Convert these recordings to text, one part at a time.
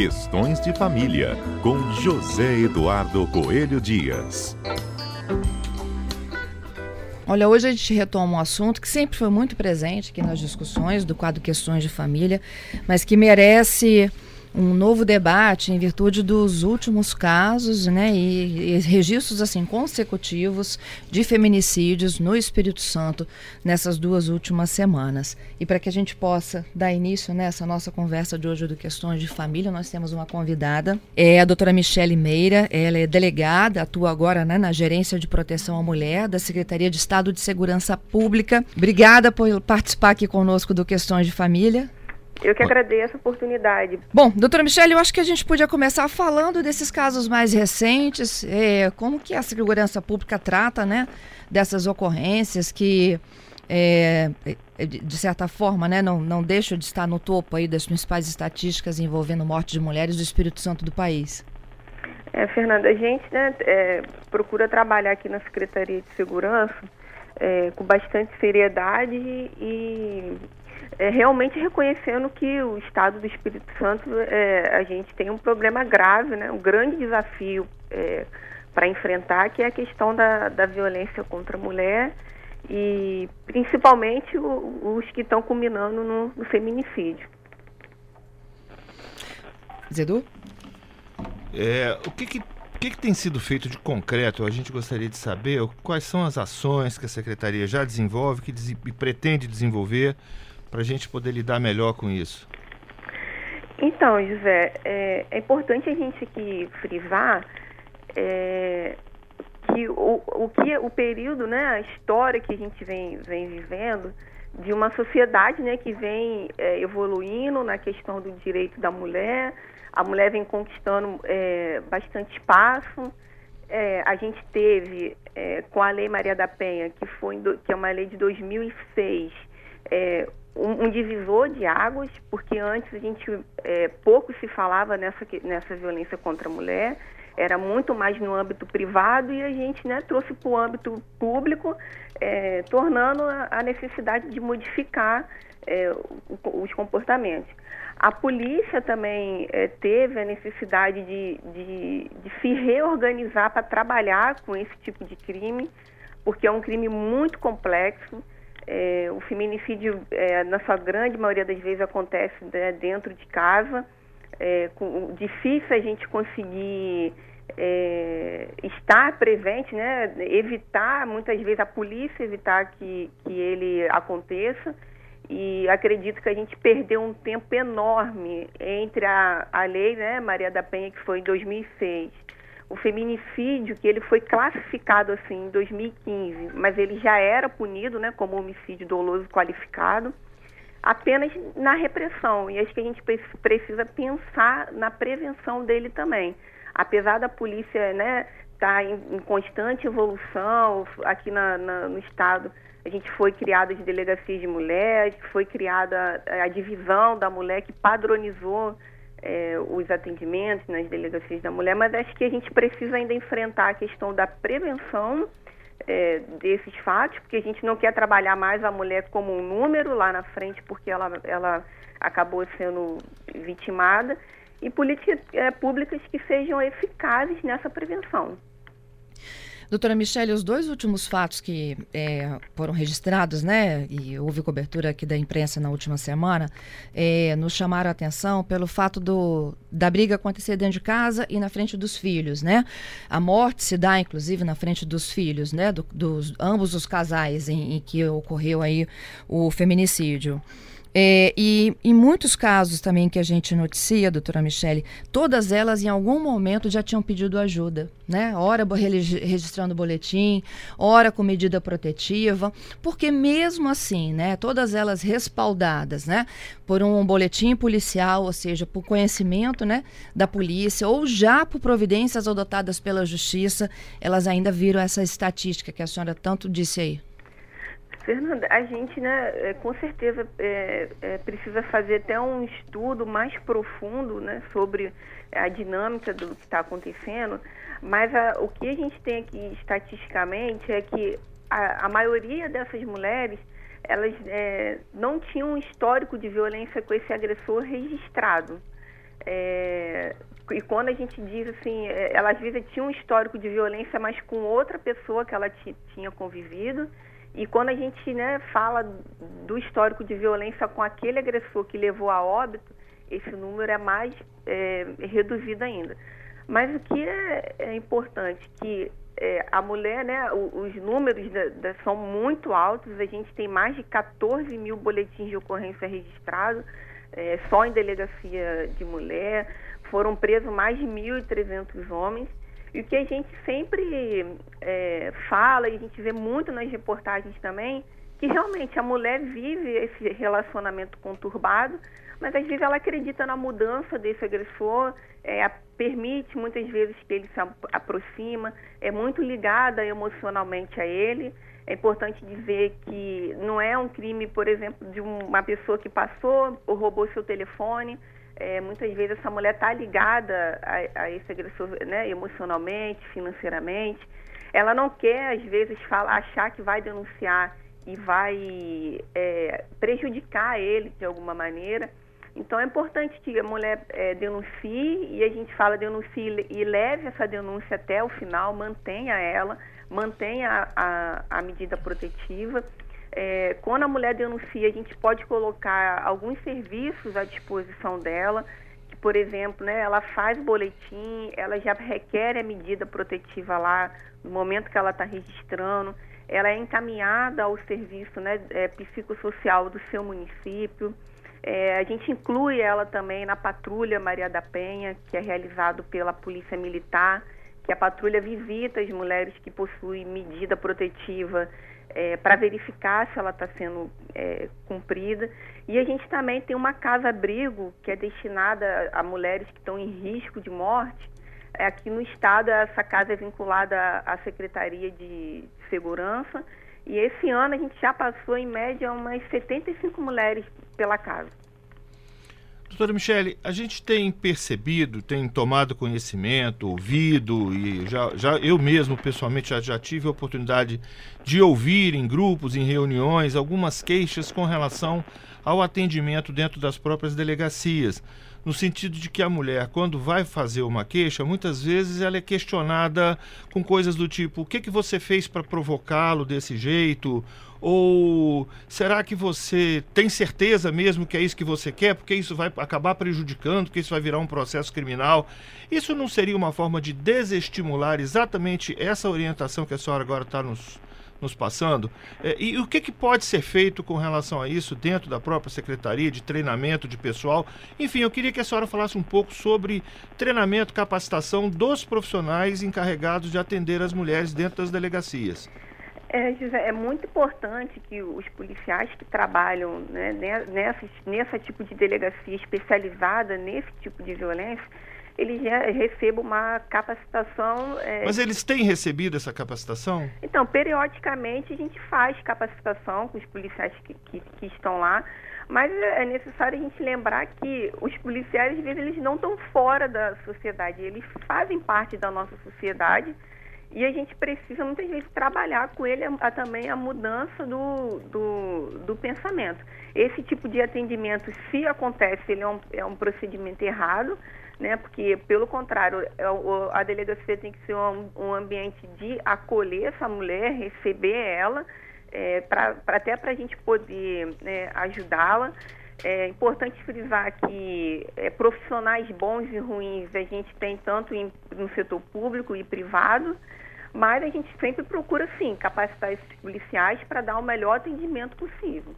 Questões de Família, com José Eduardo Coelho Dias. Olha, hoje a gente retoma um assunto que sempre foi muito presente aqui nas discussões do quadro Questões de Família, mas que merece um novo debate em virtude dos últimos casos né, e, e, registros assim consecutivos de feminicídios no Espírito Santo nessas duas últimas semanas. E para que a gente possa dar início nessa nossa conversa de hoje do Questões de Família, nós temos uma convidada, é a doutora Michele Meira, ela é delegada, atua agora né, na Gerência de Proteção à Mulher da Secretaria de Estado de Segurança Pública. Obrigada por participar aqui conosco do Questões de Família. Eu que agradeço a oportunidade. Bom, doutora Michelle, eu acho que a gente podia começar falando desses casos mais recentes, é, como que a segurança pública trata, né, dessas ocorrências que, é, é de certa forma, né, não, não deixam de estar no topo aí das principais estatísticas envolvendo morte de mulheres do Espírito Santo do país. É, Fernanda, a gente né, é, procura trabalhar aqui na Secretaria de Segurança é, com bastante seriedade e é, realmente reconhecendo que o Estado do Espírito Santo, é, a gente tem um problema grave, né, um grande desafio é, para enfrentar, que é a questão da, da violência contra a mulher e principalmente o, os que estão culminando no, no feminicídio. Zedu? É, o que, que, que, que tem sido feito de concreto? A gente gostaria de saber quais são as ações que a Secretaria já desenvolve, que des e pretende desenvolver para a gente poder lidar melhor com isso? Então, José, é, é importante a gente aqui frisar é, que o, o que o período, né, a história que a gente vem, vem vivendo de uma sociedade, né, que vem é, evoluindo na questão do direito da mulher, a mulher vem conquistando é, bastante espaço. É, a gente teve é, com a Lei Maria da Penha, que foi do, que é uma lei de 2006, é, um, um, divisor de águas, porque antes a gente é, pouco se falava nessa, nessa violência contra a mulher, era muito mais no âmbito privado e a gente né, trouxe para o âmbito público, é, tornando a, a, necessidade de modificar é, os comportamentos. A polícia também é, teve a necessidade de, de, de se reorganizar para trabalhar com esse tipo de crime, porque é um crime muito complexo. É, o feminicídio, é, na sua grande maioria das vezes, acontece né, dentro de casa. É, com, difícil a gente conseguir é, estar presente, né, evitar, muitas vezes a polícia evitar que, que ele aconteça. E acredito que a gente perdeu um tempo enorme entre a, a lei, né, Maria da Penha, que foi em 2006, o feminicídio, que ele foi classificado assim em 2015, mas ele já era punido né, como homicídio doloso qualificado, apenas na repressão. E acho que a gente precisa pensar na prevenção dele também. Apesar da polícia né, tá em, em constante evolução, aqui na, na, no Estado a gente foi criada de delegacias de mulheres, foi criada a, a divisão da mulher que padronizou é, os atendimentos nas delegacias da mulher, mas acho que a gente precisa ainda enfrentar a questão da prevenção é, desses fatos, porque a gente não quer trabalhar mais a mulher como um número lá na frente, porque ela, ela acabou sendo vitimada, e políticas é, públicas que sejam eficazes nessa prevenção. Doutora Michele, os dois últimos fatos que é, foram registrados, né, e houve cobertura aqui da imprensa na última semana, é, nos chamaram a atenção pelo fato do, da briga acontecer dentro de casa e na frente dos filhos, né? A morte se dá, inclusive, na frente dos filhos, né, do, dos ambos os casais em, em que ocorreu aí o feminicídio. É, e em muitos casos também que a gente noticia, doutora Michele, todas elas em algum momento já tinham pedido ajuda, né? Ora registrando boletim, ora com medida protetiva, porque mesmo assim, né, todas elas respaldadas, né, por um boletim policial, ou seja, por conhecimento, né, da polícia ou já por providências adotadas pela justiça, elas ainda viram essa estatística que a senhora tanto disse aí. Fernanda, a gente, né, é, com certeza é, é, precisa fazer até um estudo mais profundo, né, sobre a dinâmica do que está acontecendo, mas a, o que a gente tem aqui estatisticamente é que a, a maioria dessas mulheres, elas é, não tinham um histórico de violência com esse agressor registrado. É, e quando a gente diz assim, é, ela às vezes tinha um histórico de violência, mas com outra pessoa que ela tinha convivido. E quando a gente né, fala do histórico de violência com aquele agressor que levou a óbito, esse número é mais é, reduzido ainda. Mas o que é, é importante que é, a mulher, né, os, números da, da, são muito altos, a gente tem mais de 14 mil boletins de ocorrência registrados, é, só em delegacia de mulher, foram presos mais de 1.300 homens, e o que a gente sempre é, fala, e a gente vê muito nas reportagens também, que realmente a mulher vive esse relacionamento conturbado, mas às vezes ela acredita na mudança desse agressor, é, permite muitas vezes que ele se aproxima, é muito ligada emocionalmente a ele. É importante dizer que não é um crime, por exemplo, de uma pessoa que passou ou roubou seu telefone. É, muitas vezes essa mulher está ligada a, a, esse agressor né, emocionalmente, financeiramente. Ela não quer, às vezes, falar, achar que vai denunciar e vai é, prejudicar ele de alguma maneira. Então é importante que a mulher é, denuncie e a gente fala denuncie e leve essa denúncia até o final, mantenha ela, mantenha a, a, a medida protetiva. É, quando a mulher denuncia, a gente pode colocar alguns serviços à disposição dela, que, por exemplo, né, ela faz boletim, ela já requer a medida protetiva lá no momento que ela está registrando, ela é encaminhada ao serviço né, é, psicossocial do seu município. É, a gente inclui ela também na patrulha Maria da Penha, que é realizado pela Polícia Militar, que a patrulha visita as mulheres que possuem medida protetiva é, para verificar se ela está sendo é, cumprida. E a gente também tem uma casa-abrigo que é destinada a mulheres que estão em risco de morte. É, aqui no estado, essa casa é vinculada à Secretaria de Segurança e esse ano a gente já passou, em média, umas 75 mulheres pela casa. Doutora Michele, a gente tem percebido, tem tomado conhecimento, ouvido, e já, já eu mesmo pessoalmente já, já tive a oportunidade de ouvir em grupos, em reuniões, algumas queixas com relação ao atendimento dentro das próprias delegacias no sentido de que a mulher, quando vai fazer uma queixa, muitas vezes ela é questionada com coisas do tipo: o que, que você fez para provocá-lo desse jeito? Ou será que você tem certeza mesmo que é isso que você quer? Porque isso vai acabar prejudicando, porque isso vai virar um processo criminal. Isso não seria uma forma de desestimular exatamente essa orientação que a senhora agora está nos, nos passando. É, e o que, que pode ser feito com relação a isso dentro da própria secretaria de treinamento de pessoal? Enfim, eu queria que a senhora falasse um pouco sobre treinamento, capacitação dos profissionais encarregados de atender as mulheres dentro das delegacias. É, José, é muito importante que os policiais que trabalham né, nessa, nessa tipo de delegacia especializada nesse tipo de violência eles recebam uma capacitação. É... Mas eles têm recebido essa capacitação? Então, periodicamente a gente faz capacitação com os policiais que, que, que estão lá, mas é necessário a gente lembrar que os policiais, às vezes, eles não estão fora da sociedade, eles fazem parte da nossa sociedade e a gente precisa muitas vezes trabalhar com ele a, a, também a mudança do, do, do, pensamento. Esse tipo de atendimento, se acontece, ele é um, é um procedimento errado, né? Porque, pelo contrário, é a delegacia tem que ser um, ambiente de acolher essa mulher, receber ela, é, pra, pra até para a gente poder né, ajudá-la. É importante frisar que é, profissionais bons e ruins a gente tem tanto em, no setor público e privado, mas a gente sempre procura, sim, capacitar esses policiais para dar o melhor atendimento possível.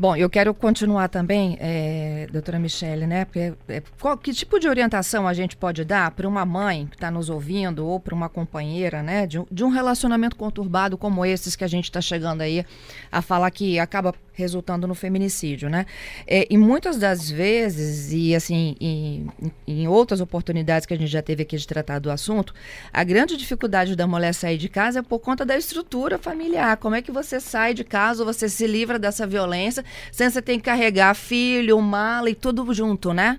Bom, eu quero continuar também, é, doutora Michele, né? Porque, é, qual, que tipo de orientação a gente pode dar para uma mãe que está nos ouvindo ou para uma companheira, né? De, de, um relacionamento conturbado como esses que a gente está chegando aí a falar que acaba resultando no feminicídio, né? É, e muitas das vezes, e assim, em, em outras oportunidades que a gente já teve aqui de tratar do assunto, a grande dificuldade da mulher sair de casa é por conta da estrutura familiar. Como é que você sai de casa, você se livra dessa violência, sem você ter que carregar filho, mala e tudo junto, né?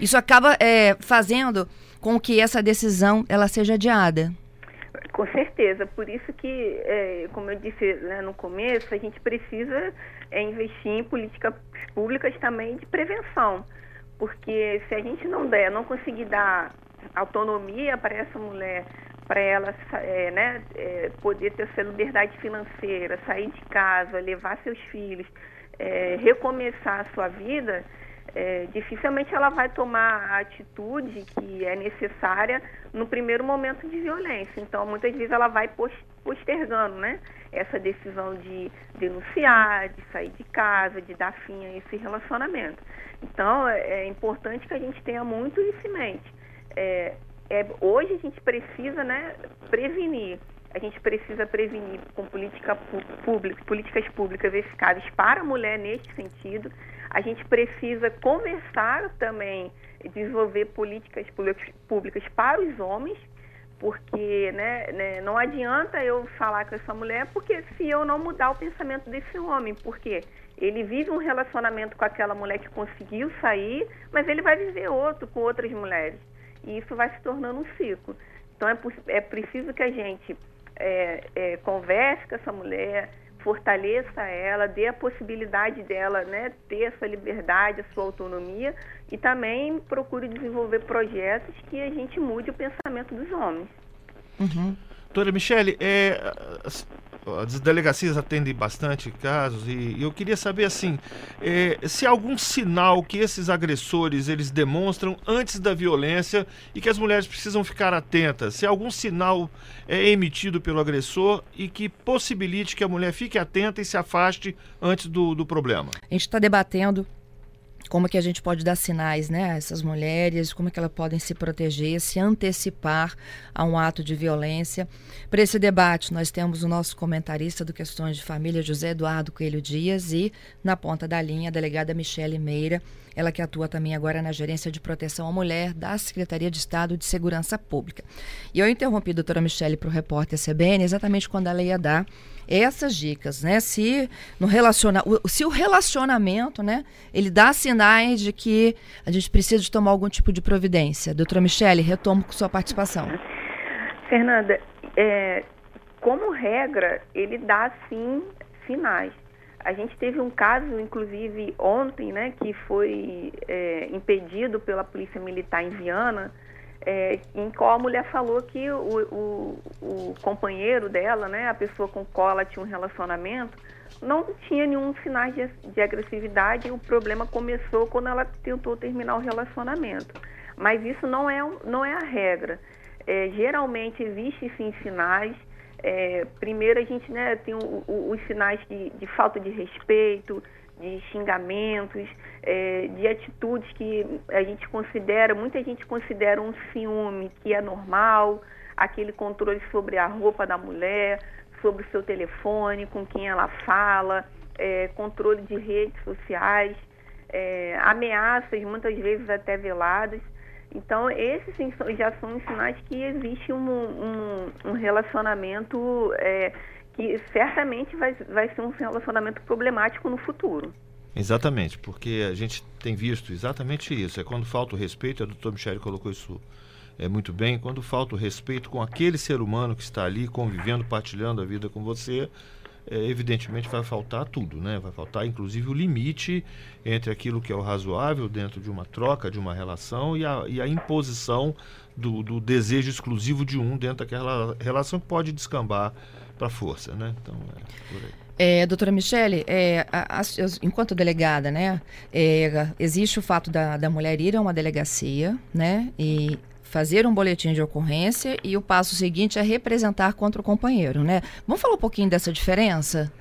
Isso acaba é, fazendo com que essa decisão ela seja adiada. Com certeza, por isso que, é, como eu disse né, no começo, a gente precisa é, investir em políticas públicas também de prevenção, porque se a gente não der, não conseguir dar autonomia para essa mulher, para ela é, né, é, poder ter essa liberdade financeira, sair de casa, levar seus filhos, é, recomeçar a sua vida, é, dificilmente ela vai tomar a atitude que é necessária no primeiro momento de violência. Então, muitas vezes ela vai postergando, né? Essa decisão de denunciar, de sair de casa, de dar fim a esse relacionamento. Então, é, é importante que a gente tenha muito isso em mente. É, é, hoje a gente precisa, né, prevenir. A gente precisa prevenir com política pública, políticas públicas eficazes para a mulher neste sentido. A gente precisa conversar também, desenvolver políticas públicas para os homens, porque né, né, não adianta eu falar com essa mulher, porque se eu não mudar o pensamento desse homem, porque ele vive um relacionamento com aquela mulher que conseguiu sair, mas ele vai viver outro com outras mulheres. E isso vai se tornando um ciclo. Então é, é preciso que a gente é, é, converse com essa mulher, fortaleça ela, dê a possibilidade dela né, ter essa liberdade, a sua autonomia e também procure desenvolver projetos que a gente mude o pensamento dos homens. Uhum. Doutora Michele, é, as delegacias atendem bastante casos e eu queria saber assim é, se há algum sinal que esses agressores eles demonstram antes da violência e que as mulheres precisam ficar atentas. Se algum sinal é emitido pelo agressor e que possibilite que a mulher fique atenta e se afaste antes do, do problema. A gente está debatendo como que a gente pode dar sinais né, a essas mulheres, como que elas podem se proteger, se antecipar a um ato de violência. Para esse debate, nós temos o nosso comentarista do Questões de Família, José Eduardo Coelho Dias, e na ponta da linha, a delegada Michele Meira, ela que atua também agora na Gerência de Proteção à Mulher da Secretaria de Estado de Segurança Pública. E eu interrompi a doutora Michele para o repórter CBN exatamente quando ela ia dar essas dicas, né? Se no relaciona, se o relacionamento, né, ele dá sinais de que a gente precisa de tomar algum tipo de providência. Doutora Michele, retomo com sua participação. Fernanda, é, como regra, ele dá sim sinais. A gente teve um caso, inclusive ontem, né, que foi é, impedido pela Polícia Militar em Viana, é, em qual a mulher falou que o, o, o, companheiro dela, né, a pessoa com qual ela tinha um relacionamento, não tinha nenhum sinal de, de agressividade e o problema começou quando ela tentou terminar o relacionamento. Mas isso não é, não é a regra. É, geralmente existem sim sinais. É, primeiro a gente né, tem o, o, os sinais de, de falta de respeito, de xingamentos, é, de atitudes que a gente considera, muita gente considera um ciúme que é normal, aquele controle sobre a roupa da mulher, sobre o seu telefone, com quem ela fala, é, controle de redes sociais, é, ameaças, muitas vezes até veladas. Então, esses já são sinais que existe um, um, um relacionamento é, que certamente vai, vai ser um relacionamento problemático no futuro. Exatamente, porque a gente tem visto exatamente isso. É quando falta o respeito, a doutora Michele colocou isso é, muito bem, quando falta o respeito com aquele ser humano que está ali convivendo, partilhando a vida com você, evidentemente vai faltar tudo, né? Vai faltar inclusive o limite entre aquilo que é o razoável dentro de uma troca, de uma relação e a, e a imposição do, do, desejo exclusivo de um dentro daquela relação que pode descambar para força, né? Então, é. É, doutora Michele, é, a, a, enquanto delegada, né, é, existe o fato da, da mulher ir a uma delegacia, né, e fazer um boletim de ocorrência e o passo seguinte é representar contra o companheiro, né? Vamos falar um pouquinho dessa diferença?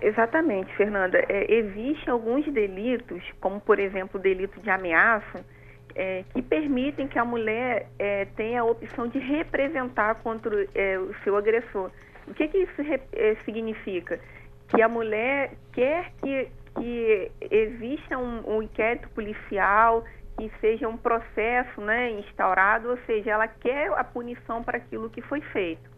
Exatamente, Fernanda. É, Existem alguns delitos, como por exemplo o delito de ameaça, é, que permitem que a mulher é, tenha a opção de representar contra é, o seu agressor. O que, que isso é, significa? Que a mulher quer que, que exista um, um inquérito policial, que seja um processo né, instaurado, ou seja, ela quer a punição para aquilo que foi feito.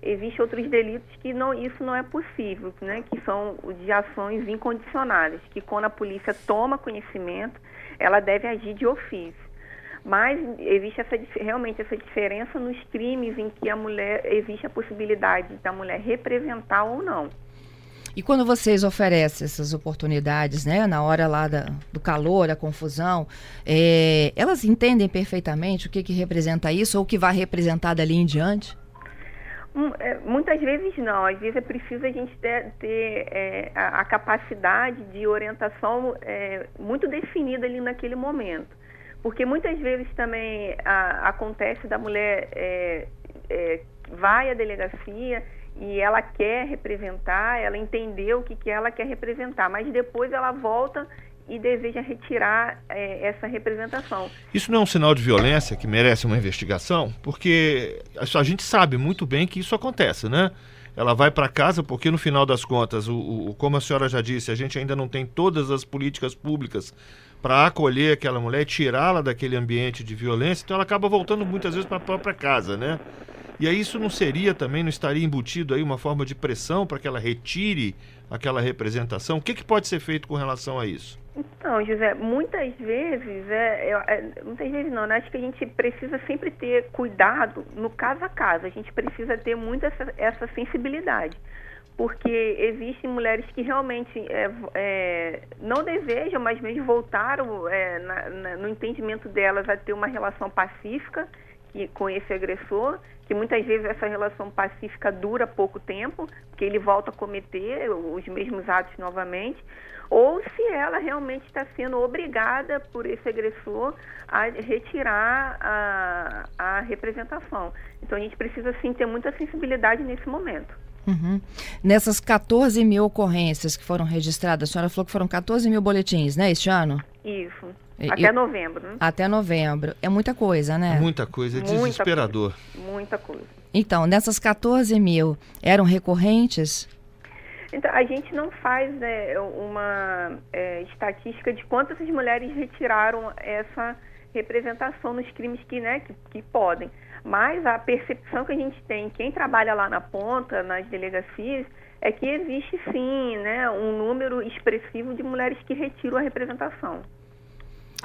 Existem outros delitos que não, isso não é possível, né, que são de ações incondicionadas, que quando a polícia toma conhecimento, ela deve agir de ofício. Mas existe essa, realmente essa diferença nos crimes em que a mulher existe a possibilidade da mulher representar ou não. E quando vocês oferecem essas oportunidades, né, na hora lá da, do calor, a confusão, é, elas entendem perfeitamente o que, que representa isso ou o que vai representar dali em diante? Hum, é, muitas vezes não, às vezes é preciso a gente ter, ter é, a, a, capacidade de orientação é, muito definida ali naquele momento. Porque muitas vezes também a, acontece da mulher é, é, vai à delegacia e ela quer representar, ela entendeu o que, que ela quer representar, mas depois ela volta e deseja retirar é, essa representação. Isso não é um sinal de violência que merece uma investigação? Porque a gente sabe muito bem que isso acontece, né? Ela vai para casa porque, no final das contas, o, o, como a senhora já disse, a gente ainda não tem todas as políticas públicas para acolher aquela mulher, tirá-la daquele ambiente de violência, então ela acaba voltando muitas vezes para a própria casa, né? E aí isso não seria também, não estaria embutido aí uma forma de pressão para que ela retire aquela representação? O que, que pode ser feito com relação a isso? Então, José, muitas vezes, é, é, muitas vezes não, né? acho que a gente precisa sempre ter cuidado no caso a caso, a gente precisa ter muito essa, essa sensibilidade, porque existem mulheres que realmente é, é, não desejam, mas mesmo voltaram é, na, na, no entendimento delas a ter uma relação pacífica que, com esse agressor, que muitas vezes essa relação pacífica dura pouco tempo, porque ele volta a cometer os mesmos atos novamente, ou se ela realmente está sendo obrigada por esse agressor a retirar a, a representação. Então a gente precisa sim ter muita sensibilidade nesse momento. Uhum. Nessas 14 mil ocorrências que foram registradas, a senhora falou que foram 14 mil boletins, né, este ano? Isso. Até novembro, né? Até novembro. É muita coisa, né? Muita coisa, é muita desesperador. Coisa, muita coisa. Então, nessas 14 mil, eram recorrentes? Então, a gente não faz né, uma é, estatística de quantas mulheres retiraram essa representação nos crimes que, né, que, que podem. Mas a percepção que a gente tem, quem trabalha lá na ponta, nas delegacias, é que existe sim né, um número expressivo de mulheres que retiram a representação.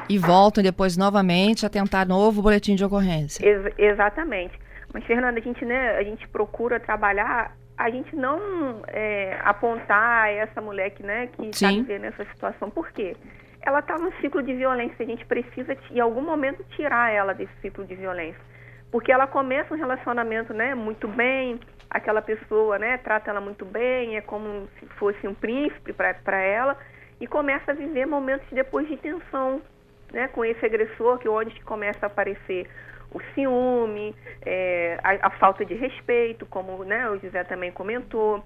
E voltam depois novamente a tentar novo boletim de ocorrência. Ex exatamente. Mas, Fernanda, a gente, né, a gente procura trabalhar, a gente não é, apontar essa mulher que né, está vivendo essa situação. Por quê? Ela está num ciclo de violência, a gente precisa, em algum momento, tirar ela desse ciclo de violência. Porque ela começa um relacionamento né, muito bem, aquela pessoa né, trata ela muito bem, é como se fosse um príncipe para ela, e começa a viver momentos depois de tensão, né, com esse agressor, que onde começa a aparecer o ciúme, é, a, a, falta de respeito, como né, o José também comentou.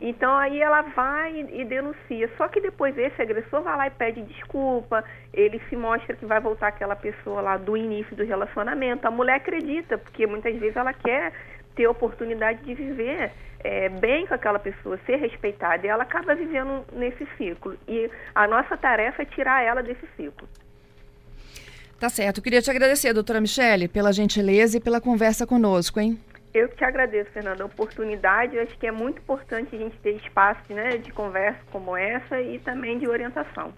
Então aí ela vai e, denuncia. Só que depois esse agressor vai lá e pede desculpa, ele se mostra que vai voltar aquela pessoa lá do início do relacionamento. A mulher acredita, porque muitas vezes ela quer ter oportunidade de viver é, bem com aquela pessoa, ser respeitada, e ela acaba vivendo nesse ciclo. E a nossa tarefa é tirar ela desse ciclo. Tá certo. Queria te agradecer, doutora Michele, pela gentileza e pela conversa conosco, hein? Eu que agradeço, Fernanda, a oportunidade. Eu acho que é muito importante a gente ter espaço né, de conversa como essa e também de orientação.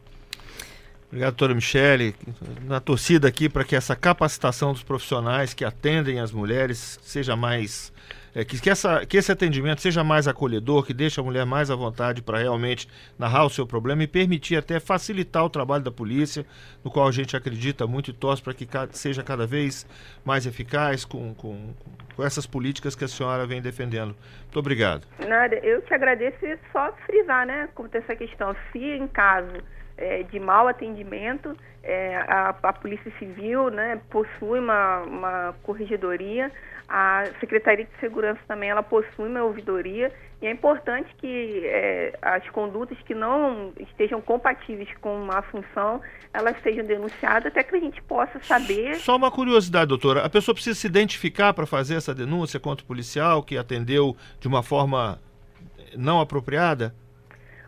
Obrigado, doutora Michele. Na torcida aqui para que essa capacitação dos profissionais que atendem as mulheres seja mais é, que, que, essa, que esse atendimento seja mais acolhedor, que deixe a mulher mais à vontade para realmente narrar o seu problema e permitir até facilitar o trabalho da polícia, no qual a gente acredita muito e torce para que seja cada vez mais eficaz com, com, com essas políticas que a senhora vem defendendo. Muito obrigado. Nada, eu te agradeço e só frisar, né, como essa questão, se em caso é, de mau atendimento, é, a, a, Polícia Civil né, possui uma, uma corregedoria, a Secretaria de Segurança também ela possui uma ouvidoria e é importante que é, as condutas que não estejam compatíveis com a função elas sejam denunciadas até que a gente possa saber. Só uma curiosidade, doutora, a pessoa precisa se identificar para fazer essa denúncia contra o policial que atendeu de uma forma não apropriada?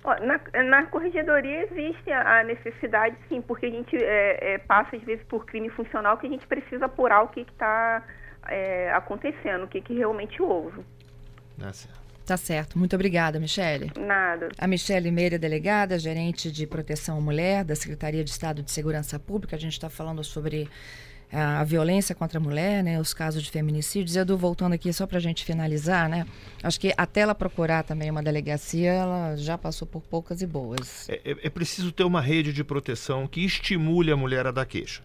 Na, na corregedoria existe a necessidade, sim, porque a gente é, é, passa às vezes por crime funcional que a gente precisa apurar o que está é, acontecendo, o que, que realmente houve. Tá certo. Tá certo. Muito obrigada, Michele. Nada. A Michele Meira, delegada, gerente de proteção à mulher da Secretaria de Estado de Segurança Pública. A gente está falando sobre a, a, violência contra a mulher, né, os casos de feminicídios. Edu, voltando aqui só para a gente finalizar, né, acho que até ela procurar também uma delegacia, ela já passou por poucas e boas. É, é, é preciso ter uma rede de proteção que estimule a mulher a dar queixa.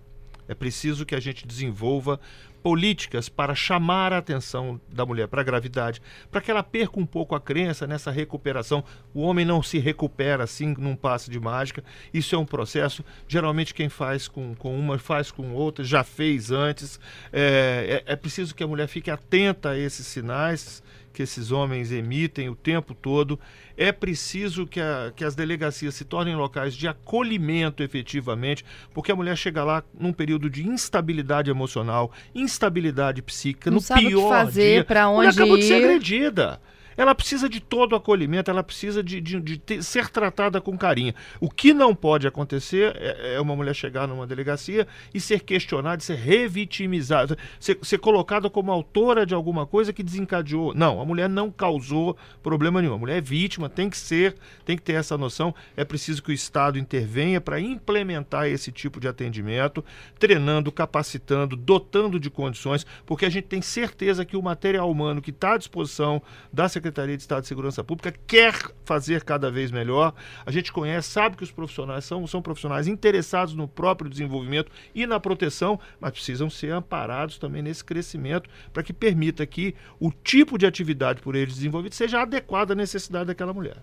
É preciso que a gente desenvolva políticas para chamar a atenção da mulher para a gravidade, para que ela perca um pouco a crença nessa recuperação. O homem não se recupera assim num passe de mágica. Isso é um processo. Geralmente quem faz com, com uma faz com outra, já fez antes. É, é, é preciso que a mulher fique atenta a esses sinais que esses homens emitem o tempo todo. É preciso que, a, que as delegacias se tornem locais de acolhimento efetivamente, porque a mulher chega lá num período de instabilidade emocional, instabilidade psíquica, Não no sabe pior o que fazer, dia. para onde acabou ir. de ser agredida. Ela precisa de todo o acolhimento, ela precisa de, de, de ter, ser tratada com carinho. O que não pode acontecer é, é, uma mulher chegar numa delegacia e ser questionada, ser revitimizada, ser, ser colocada como autora de alguma coisa que desencadeou. Não, a mulher não causou problema nenhum. A mulher é vítima, tem que ser, tem que ter essa noção. É preciso que o Estado intervenha para implementar esse tipo de atendimento, treinando, capacitando, dotando de condições, porque a gente tem certeza que o material humano que está à disposição da Secretaria Secretaria de Estado de Segurança Pública quer fazer cada vez melhor. A gente conhece, sabe que os profissionais são, são profissionais interessados no próprio desenvolvimento e na proteção, mas precisam ser amparados também nesse crescimento para que permita que o tipo de atividade por eles desenvolvido seja adequado à necessidade daquela mulher.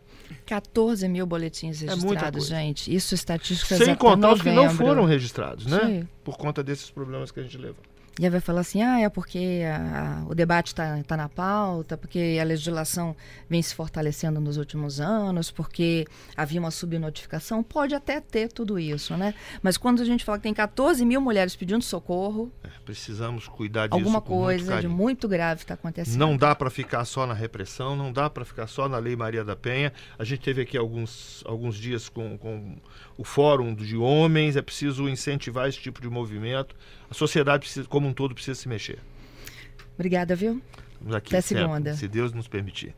14 mil boletins registrados, é gente. Isso estatísticas Sem contar os que não foram registrados, né? Sim. Por conta desses problemas que a gente leva. E aí vai falar assim, ah, é porque a, a, o debate está tá na pauta, porque a legislação vem se fortalecendo nos últimos anos, porque havia uma subnotificação. Pode até ter tudo isso, né? Mas quando a gente fala que tem 14 mil mulheres pedindo socorro, É, precisamos cuidar disso alguma com muito coisa de muito grave está acontecendo. Não dá para ficar só na repressão, não dá para ficar só na Lei Maria da Penha. A gente teve aqui alguns, alguns dias com, com o Fórum de Homens, é preciso incentivar esse tipo de movimento. A sociedade precisa, como um todo precisa se mexer. Obrigada, viu? Aqui Até segunda. se Deus nos permitir.